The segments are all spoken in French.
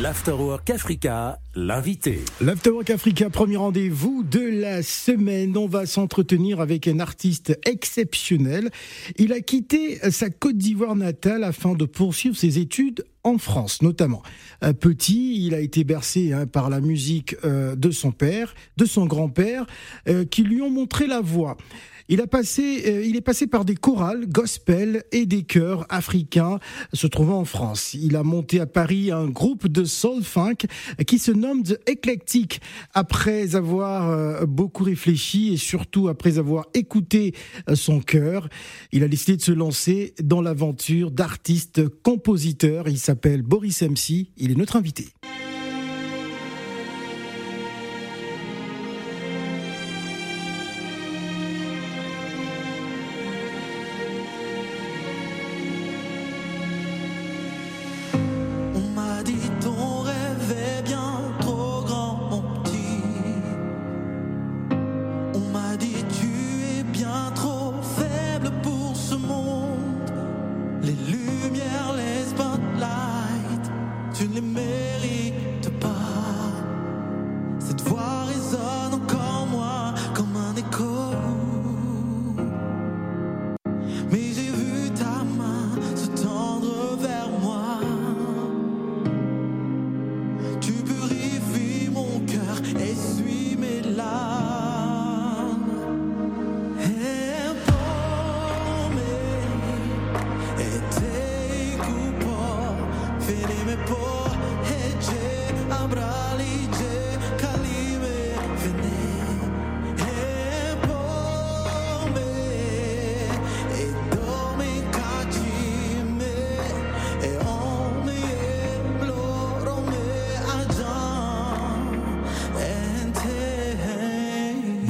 L'Afterwork Africa, l'invité. L'Afterwork Africa, premier rendez-vous de la semaine. On va s'entretenir avec un artiste exceptionnel. Il a quitté sa Côte d'Ivoire natale afin de poursuivre ses études en France, notamment. Petit, il a été bercé hein, par la musique euh, de son père, de son grand-père, euh, qui lui ont montré la voie. Il a passé, euh, il est passé par des chorales, gospel et des chœurs africains se trouvant en France. Il a monté à Paris un groupe de soul funk qui se nomme The Eclectic. Après avoir euh, beaucoup réfléchi et surtout après avoir écouté euh, son cœur, il a décidé de se lancer dans l'aventure d'artiste compositeur. Il s'appelle Boris MC. Il est notre invité.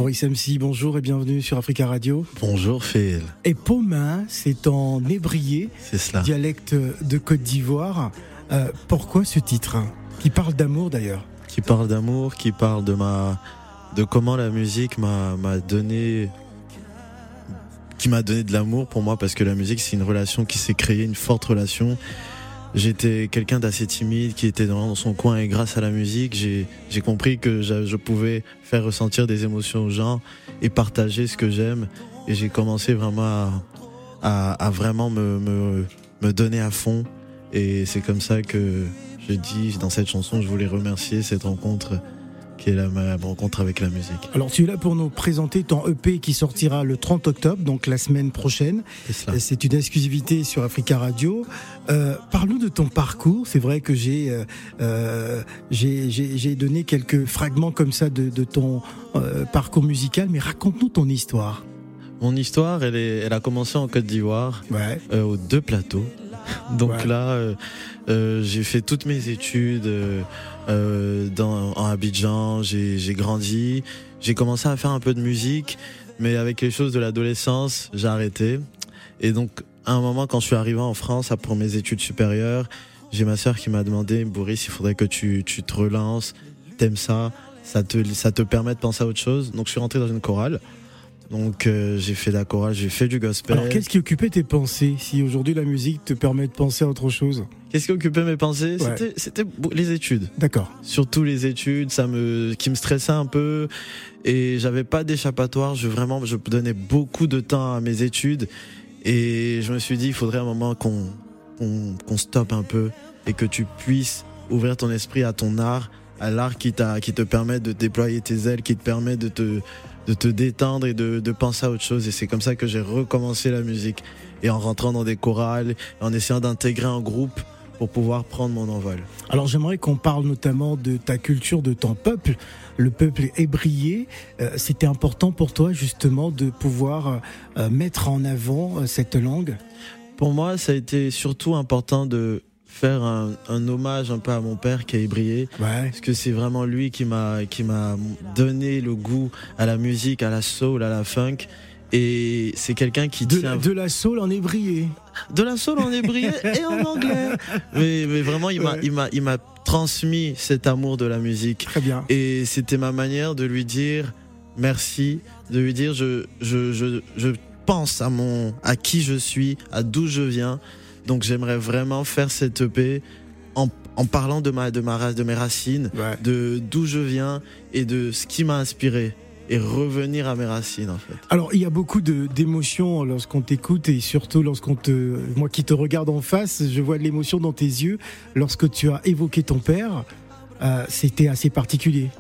Boris MC, bonjour et bienvenue sur Africa Radio. Bonjour Phil. Et Pomain, c'est en ébrié, c'est cela. dialecte de Côte d'Ivoire. Euh, pourquoi ce titre Qui parle d'amour d'ailleurs. Qui parle d'amour, qui parle de ma, de comment la musique m'a donné, qui m'a donné de l'amour pour moi parce que la musique c'est une relation qui s'est créée, une forte relation J'étais quelqu'un d'assez timide qui était dans son coin et grâce à la musique, j'ai compris que je, pouvais faire ressentir des émotions aux gens et partager ce que j'aime. Et j'ai commencé vraiment à, à, vraiment me, me, me donner à fond. Et c'est comme ça que je dis dans cette chanson, je voulais remercier cette rencontre qui est la, ma rencontre avec la musique. Alors tu es là pour nous présenter ton EP qui sortira le 30 octobre, donc la semaine prochaine. C'est une exclusivité sur Africa Radio. Euh, Parle-nous de ton parcours. C'est vrai que j'ai euh, euh j'ai donné quelques fragments comme ça de, de ton euh, parcours musical, mais raconte-nous ton histoire. Mon histoire, elle, est, elle a commencé en Côte d'Ivoire, ouais. aux deux plateaux. Donc là, euh, euh, j'ai fait toutes mes études euh, dans, en Abidjan, j'ai grandi, j'ai commencé à faire un peu de musique, mais avec les choses de l'adolescence, j'ai arrêté. Et donc, à un moment, quand je suis arrivé en France pour mes études supérieures, j'ai ma sœur qui m'a demandé, Boris, il faudrait que tu, tu te relances, t'aimes ça, ça te, ça te permet de penser à autre chose. Donc, je suis rentré dans une chorale. Donc euh, j'ai fait la chorale, j'ai fait du gospel. Alors qu'est-ce qui occupait tes pensées si aujourd'hui la musique te permet de penser à autre chose Qu'est-ce qui occupait mes pensées C'était c'était les études. D'accord. Surtout les études, ça me qui me stressait un peu et j'avais pas d'échappatoire, je vraiment je donnais beaucoup de temps à mes études et je me suis dit il faudrait un moment qu'on qu'on stoppe un peu et que tu puisses ouvrir ton esprit à ton art, à l'art qui t'a qui te permet de déployer tes ailes, qui te permet de te de te détendre et de, de penser à autre chose. Et c'est comme ça que j'ai recommencé la musique. Et en rentrant dans des chorales, en essayant d'intégrer un groupe pour pouvoir prendre mon envol. Alors j'aimerais qu'on parle notamment de ta culture, de ton peuple, le peuple ébrié. Euh, C'était important pour toi justement de pouvoir euh, mettre en avant euh, cette langue? Pour moi, ça a été surtout important de faire un, un, hommage un peu à mon père qui a ébrié. Ouais. parce que c'est vraiment lui qui m'a qui m'a donné le goût à la musique à la soul à la funk. Et c'est quelqu'un qui de, tient de la soul en ébrié. De la soul en ébrié et en anglais. Mais, mais vraiment il m'a ouais. il m'a il m'a transmis cet amour de la musique. Très bien. Et c'était ma manière de lui dire merci de lui dire je je je, je pense à mon à qui je suis à d'où je viens donc j'aimerais vraiment faire cette EP en, en parlant de ma de ma race, de mes racines, de d'où je viens et de ce qui m'a inspiré et revenir à mes racines en fait. Alors il y a beaucoup d'émotions lorsqu'on t'écoute et surtout lorsqu'on te, moi qui te regarde en face, je vois de l'émotion dans tes yeux lorsque tu as évoqué ton père. Euh, c'était assez particulier.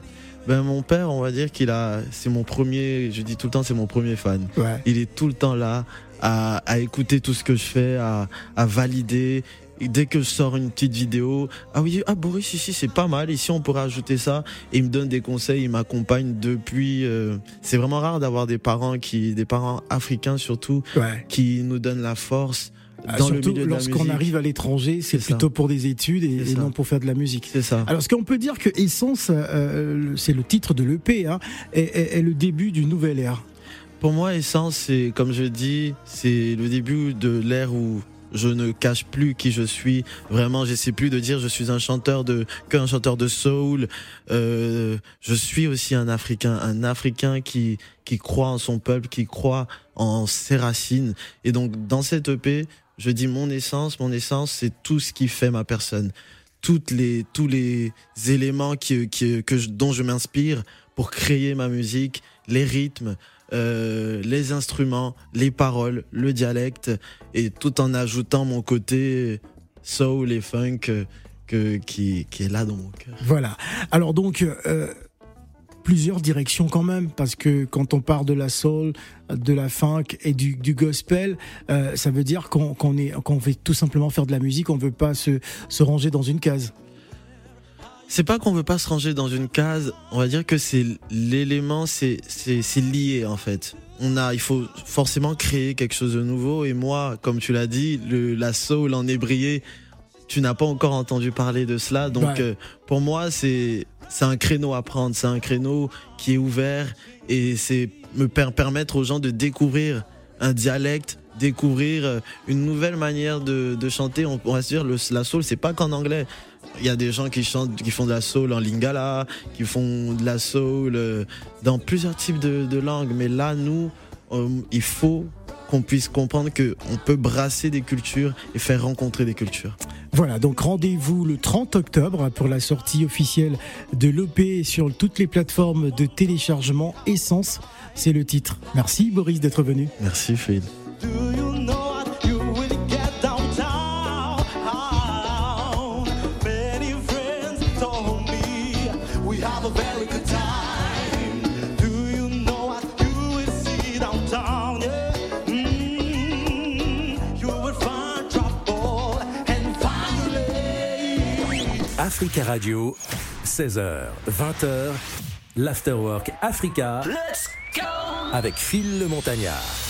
Ben mon père, on va dire qu'il a, c'est mon premier, je dis tout le temps, c'est mon premier fan. Il est tout le temps là à, à, écouter tout ce que je fais, à, à valider dès que je sors une petite vidéo, ah oui, ah Boris, ici c'est pas mal, ici on pourrait ajouter ça, et il me donne des conseils, il m'accompagne depuis. Euh, c'est vraiment rare d'avoir des parents qui, des parents africains surtout, qui nous donnent la force. Ah, dans surtout lorsqu'on arrive à l'étranger, c'est plutôt pour des études et, non pour faire de la musique. C'est ça. Alors, ce qu'on peut dire que Essence, euh, c'est le titre de l'EP, hein, est, est, le début d'une nouvelle ère. Pour moi, Essence, c'est comme je dis, c'est le début de l'ère où je ne cache plus qui je suis. Vraiment, j'essaie plus de dire je suis un chanteur de qu'un chanteur de soul. Euh, je suis aussi un Africain, un Africain qui qui croit en son peuple, qui croit en ses racines. Et donc dans cette EP, je dis mon essence. Mon essence, c'est tout ce qui fait ma personne. Toutes les tous les éléments qui, qui que dont je m'inspire pour créer ma musique, les rythmes. Euh, les instruments, les paroles, le dialecte, et tout en ajoutant mon côté soul et funk euh, que, qui, est là dans mon cœur. Voilà. Alors donc, euh, plusieurs directions quand même, parce que quand on part de la soul, de la funk et du, gospel, ça veut dire qu'on qu'on veut tout simplement faire de la musique, on veut pas se ranger dans une case c'est pas qu'on veut pas se ranger dans une case, on va dire que c'est l'élément, c'est c'est lié en fait. On a, il faut forcément créer quelque chose de nouveau. Et moi, comme tu l'as dit, le, la soul en ébrié, tu n'as pas encore entendu parler de cela. Donc euh, pour moi, c'est c'est un créneau à prendre, c'est un créneau qui est ouvert et c'est me permettre aux gens de découvrir un dialecte, découvrir euh, une nouvelle manière de, chanter. On se dire le, la soul, c'est pas qu'en anglais. Il y a des gens qui chantent, qui font de la soul en lingala, qui font de la soul euh, dans plusieurs types de, langues. Mais là, nous, euh, il faut qu'on puisse comprendre qu'on peut brasser des cultures et faire rencontrer des cultures. Voilà, donc rendez-vous le 30 octobre pour la sortie officielle de l'EP sur toutes les plateformes de téléchargement Essence. C'est le titre. Merci Boris d'être venu. Merci Phil. Africa Radio, 16h, 20h, l'Afterwork Africa. Let's go Avec Phil le Montagnard.